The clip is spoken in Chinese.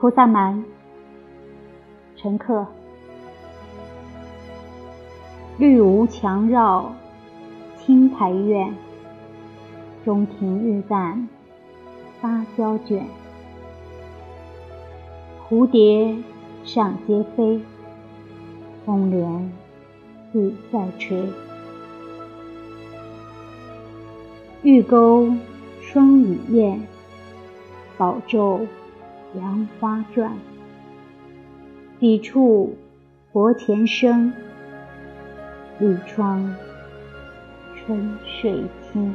菩萨蛮，乘客。绿芜墙绕，青苔院。中庭日旦，芭蕉卷。蝴蝶上阶飞，风帘自在吹。玉钩双羽燕，宝咒杨花转。笔触佛前生，绿窗春睡轻。